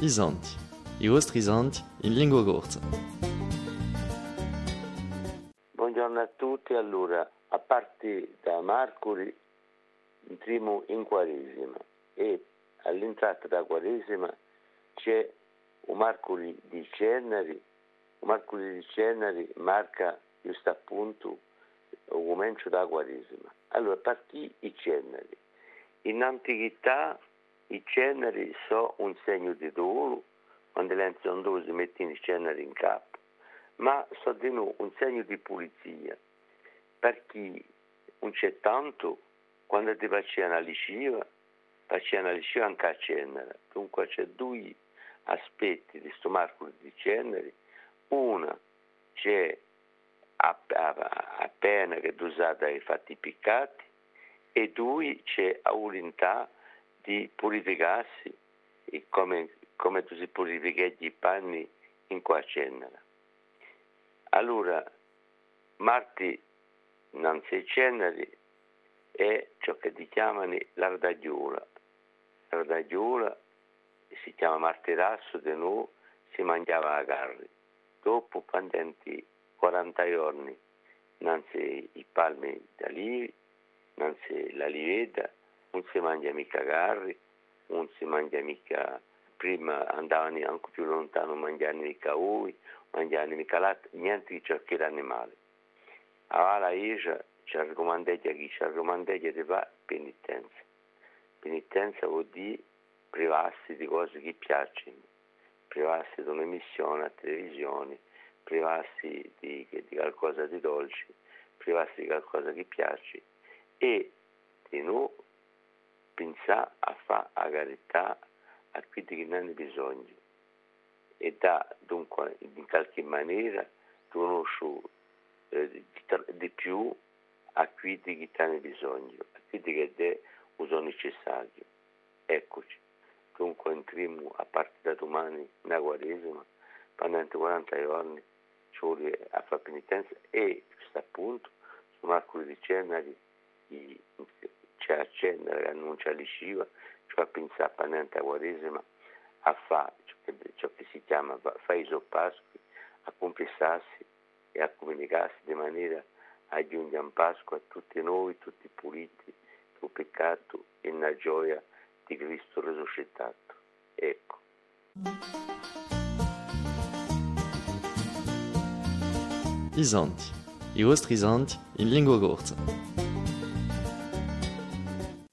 I santi, i vostri santi in lingua corsa. Buongiorno a tutti, allora, a parte da Marcuri entriamo in Quaresima e all'entrata da Quaresima c'è un Marcuri di Cernari, un Marcuri di Cernari marca giusto appunto il comincio da Quaresima. Allora, partì i Cernari. In antichità i ceneri sono un segno di dolo, quando le dove si mettono i ceneri in capo, ma sono di nuovo un segno di pulizia, perché non c'è tanto, quando ti facciano la lisciva, facciano la lisciva anche a cenere. Dunque c'è due aspetti di questo marco di ceneri. Una c'è appena che è usata ai fatti piccati e due c'è a volontà di purificarsi come, come tu si purifica i panni in qua cenere. Allora, Marti non si ceneri è ciò che ti chiamano l'ardagliola. L'ardagliola si chiama martirasso di noi, si mangiava a carne. Dopo, pendenti 40 giorni, si i palmi d'alivi, si la liveda, non si mangia mica carri, non si mangia mica, prima andavano anche più lontano, mangiavano mica uvi, mangiavano mica latte, niente di ciò che era animale. Allora la Isha ci raccomandeggia chi ci raccomandeggia di fare penitenza. Penitenza vuol dire privarsi di cose che piacciono, privarsi di un'emissione a televisione, privarsi di, di qualcosa di dolce, privarsi di qualcosa che piace e di nuovo pensare a fare la carità a quelli che non hanno bisogno e da dunque in qualche maniera conosco eh, di, più a quelli che hanno bisogno, a quelli che sono necessari. Eccoci. Dunque entriamo a partire da domani nella Quaresima, pendente 40 giorni, a fare penitenza e, questo appunto, su Marco di Cenari, c'è a accendere, annuncia l'isciva, cioè a pensare a Quaresima, a fare ciò che, si chiama fare i soppasqui, a confessarsi e a comunicarsi di maniera a giungere in Pasqua a tutti noi, tutti puliti, il peccato e la gioia di Cristo risuscitato. Ecco. I santi, i vostri santi in lingua corsa.